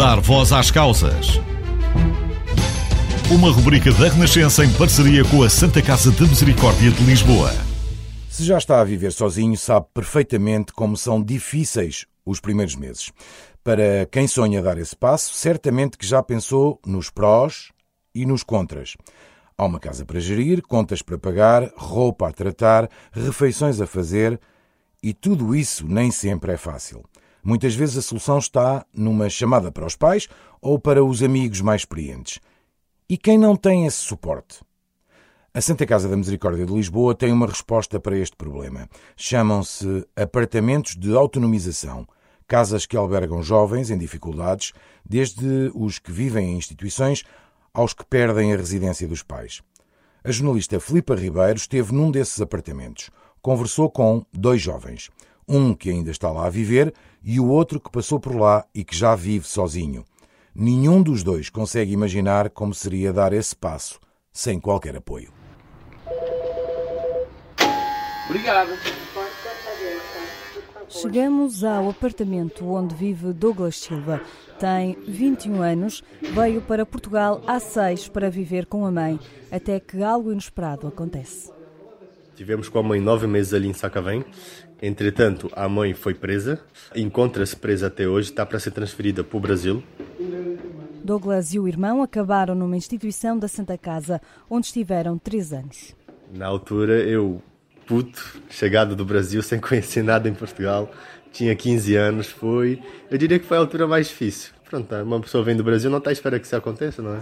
Dar voz às causas. Uma rubrica da Renascença em parceria com a Santa Casa de Misericórdia de Lisboa. Se já está a viver sozinho, sabe perfeitamente como são difíceis os primeiros meses. Para quem sonha dar esse passo, certamente que já pensou nos prós e nos contras. Há uma casa para gerir, contas para pagar, roupa a tratar, refeições a fazer e tudo isso nem sempre é fácil. Muitas vezes a solução está numa chamada para os pais ou para os amigos mais experientes. E quem não tem esse suporte? A Santa Casa da Misericórdia de Lisboa tem uma resposta para este problema. Chamam-se apartamentos de autonomização, casas que albergam jovens em dificuldades, desde os que vivem em instituições aos que perdem a residência dos pais. A jornalista Filipa Ribeiro esteve num desses apartamentos. Conversou com dois jovens, um que ainda está lá a viver e o outro que passou por lá e que já vive sozinho. Nenhum dos dois consegue imaginar como seria dar esse passo sem qualquer apoio. Obrigado. Chegamos ao apartamento onde vive Douglas Silva. Tem 21 anos, veio para Portugal há seis para viver com a mãe, até que algo inesperado acontece. Tivemos com a mãe nove meses ali em Sacavém. Entretanto, a mãe foi presa, encontra-se presa até hoje, está para ser transferida para o Brasil. Douglas e o irmão acabaram numa instituição da Santa Casa, onde estiveram três anos. Na altura, eu puto, chegado do Brasil sem conhecer nada em Portugal, tinha 15 anos, foi, eu diria que foi a altura mais difícil. Pronto, uma pessoa vem do Brasil não está à espera que isso aconteça, não é?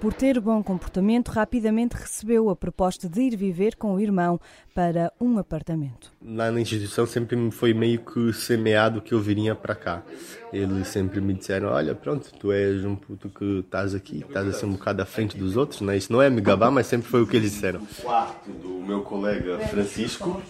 Por ter bom comportamento, rapidamente recebeu a proposta de ir viver com o irmão para um apartamento. Lá na instituição sempre me foi meio que semeado que eu viria para cá. Eles sempre me disseram: Olha, pronto, tu és um puto que estás aqui, estás assim um bocado à frente dos outros, né? Isso não é me gabar, mas sempre foi o que eles disseram. Quarto do meu colega Francisco.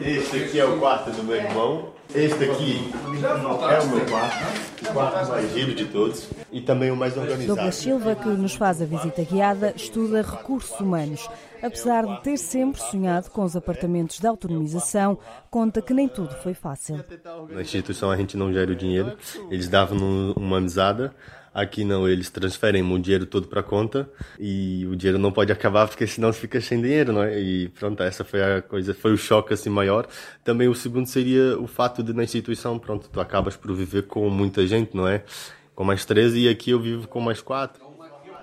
Este aqui é o quarto do meu irmão. Este aqui é o meu quarto, o quarto mais giro de todos e também o mais organizado. Douglas Silva, que nos faz a visita guiada, estuda recursos humanos. Apesar de ter sempre sonhado com os apartamentos de autonomização, conta que nem tudo foi fácil. Na instituição a gente não gera o dinheiro, eles davam uma mesada. Aqui não, eles transferem o dinheiro todo para conta e o dinheiro não pode acabar porque senão fica sem dinheiro, não é? E pronto, essa foi a coisa, foi o choque assim maior. Também o segundo seria o fato de na instituição, pronto, tu acabas por viver com muita gente, não é? Com mais 13 e aqui eu vivo com mais 4.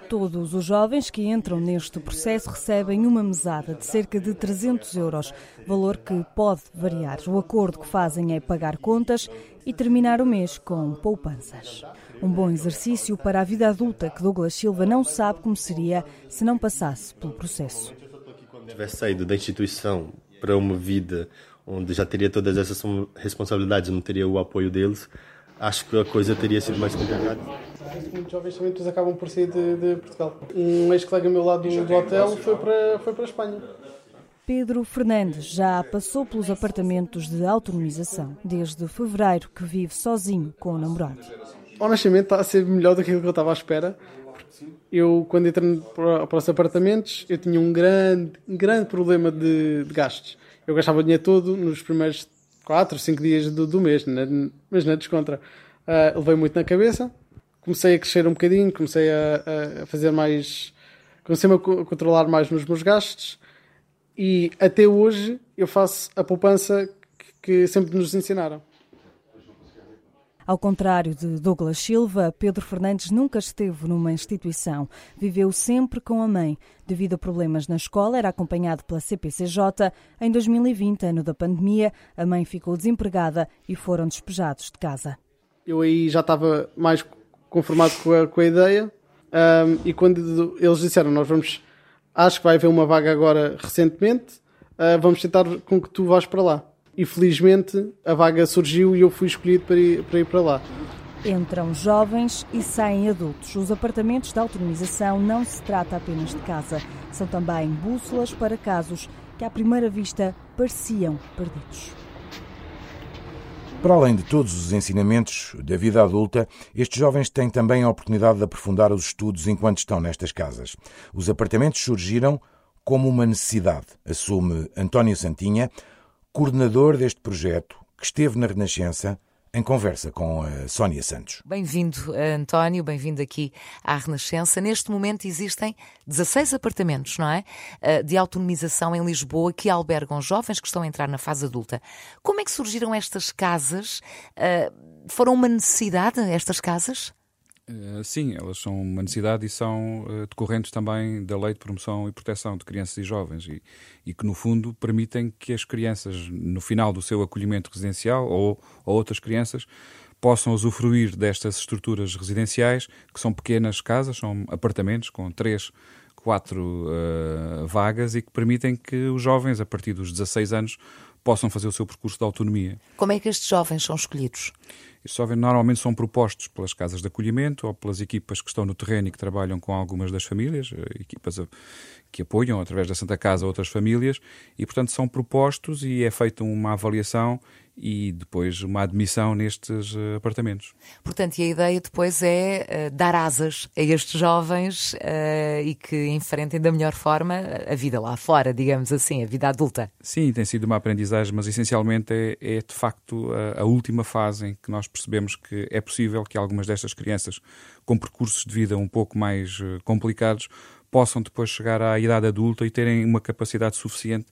Todos os jovens que entram neste processo recebem uma mesada de cerca de 300 euros, valor que pode variar. O acordo que fazem é pagar contas e terminar o mês com poupanças. Um bom exercício para a vida adulta que Douglas Silva não sabe como seria se não passasse pelo processo. Se tivesse saído da instituição para uma vida onde já teria todas essas responsabilidades, não teria o apoio deles, acho que a coisa teria sido mais complicada. Muitos jovens também depois acabam por sair de, de Portugal. Um ex-colega meu lá do, do hotel foi para, foi para a Espanha. Pedro Fernandes já passou pelos apartamentos de autonomização desde fevereiro que vive sozinho com o namorado. Honestamente está a ser melhor do que aquilo que eu estava à espera. Eu, quando entrei para, os apartamentos, eu tinha um grande, grande problema de, de gastos. Eu gastava o dinheiro todo nos primeiros 4, 5 dias do, do mês, né? mas na descontra. Uh, levei muito na cabeça, comecei a crescer um bocadinho, comecei a, a fazer mais. comecei a controlar mais nos meus gastos e até hoje eu faço a poupança que, que sempre nos ensinaram. Ao contrário de Douglas Silva, Pedro Fernandes nunca esteve numa instituição. Viveu sempre com a mãe. Devido a problemas na escola, era acompanhado pela CPCJ. Em 2020, ano da pandemia, a mãe ficou desempregada e foram despejados de casa. Eu aí já estava mais conformado com a, com a ideia. Um, e quando eles disseram, nós vamos, acho que vai haver uma vaga agora recentemente, uh, vamos tentar com que tu vás para lá. E felizmente a vaga surgiu e eu fui escolhido para ir para, ir para lá. Entram jovens e saem adultos. Os apartamentos de autonomização não se trata apenas de casa, são também bússolas para casos que à primeira vista pareciam perdidos. Para além de todos os ensinamentos da vida adulta, estes jovens têm também a oportunidade de aprofundar os estudos enquanto estão nestas casas. Os apartamentos surgiram como uma necessidade, assume António Santinha, coordenador deste projeto, que esteve na Renascença em conversa com a Sónia Santos. Bem-vindo, António, bem-vindo aqui à Renascença. Neste momento existem 16 apartamentos, não é? Eh, de autonomização em Lisboa que albergam jovens que estão a entrar na fase adulta. Como é que surgiram estas casas? Eh, foram uma necessidade estas casas? Uh, sim, elas são uma necessidade e são uh, decorrentes também da Lei de Promoção e Proteção de Crianças e Jovens e, e, que, no fundo, permitem que as crianças, no final do seu acolhimento residencial ou, ou outras crianças, possam usufruir destas estruturas residenciais, que são pequenas casas, são apartamentos com três, quatro uh, vagas e que permitem que os jovens, a partir dos 16 anos, possam fazer o seu percurso de autonomia. Como é que estes jovens são escolhidos? Estes jovens normalmente são propostos pelas casas de acolhimento ou pelas equipas que estão no terreno e que trabalham com algumas das famílias, eh, equipas que apoiam através da Santa Casa outras famílias, e portanto são propostos e é feita uma avaliação e depois uma admissão nestes uh, apartamentos. Portanto, e a ideia depois é uh, dar asas a estes jovens uh, e que enfrentem da melhor forma a vida lá fora, digamos assim, a vida adulta. Sim, tem sido uma aprendizagem, mas essencialmente é, é de facto a, a, última fase em que nós percebemos que é possível que algumas destas crianças com percursos de vida um pouco mais complicados possam depois chegar à idade adulta e terem uma capacidade suficiente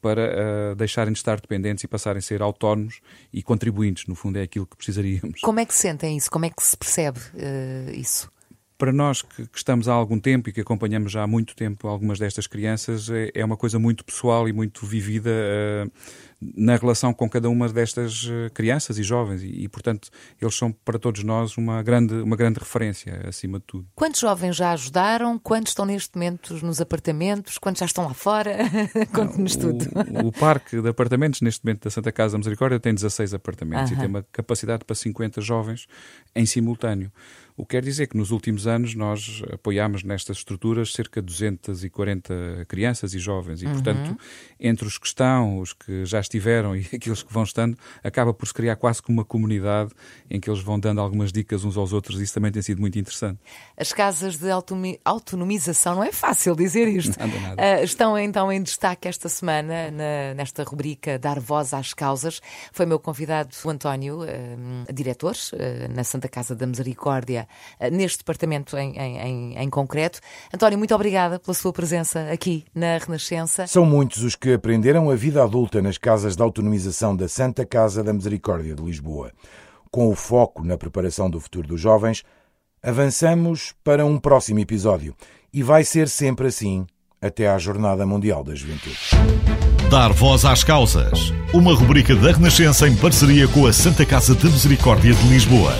para uh, deixarem de estar dependentes e passarem a ser autónomos e contribuintes. No fundo, é aquilo que precisaríamos. Como é que sentem isso? Como é que se percebe uh, isso? Para nós que, que, estamos há algum tempo e que acompanhamos já há muito tempo algumas destas crianças, é, é uma coisa muito pessoal e muito vivida. Uh, na relação com cada uma destas eh, crianças e jovens e, e, portanto, eles são para todos nós uma grande, uma grande referência, acima de tudo. Quantos jovens já ajudaram? Quantos estão neste momento nos apartamentos? Quantos já estão lá fora? Conte-nos tudo. O, o, parque de apartamentos, neste momento, da Santa Casa da Misericórdia, tem 16 apartamentos e tem uma capacidade para 50 jovens em simultâneo. O que quer dizer que nos últimos anos nós apoiámos nestas estruturas cerca de 240 crianças e jovens e, uhum. portanto, entre os que estão, os que já estiveram e aqueles que vão estando, acaba por se criar quase como uma comunidade em que eles vão dando algumas dicas uns aos outros e isso também tem sido muito interessante. As casas de autonomização, não é fácil dizer isto, nada, nada. Uh, estão então em destaque esta semana na, nesta rubrica Dar Voz às Causas. Foi meu convidado o António, uh, diretor uh, na Santa Casa da Misericórdia neste departamento em, em, em, concreto. António, muito obrigada pela sua presença aqui na Renascença. São muitos os que aprenderam a vida adulta nas casas de autonomização da Santa Casa da Misericórdia de Lisboa. Com o foco na preparação do futuro dos jovens, avançamos para um próximo episódio. E vai ser sempre assim até à Jornada Mundial da Juventude. Dar voz às causas. Uma rubrica da Renascença em parceria com a Santa Casa de Misericórdia de Lisboa.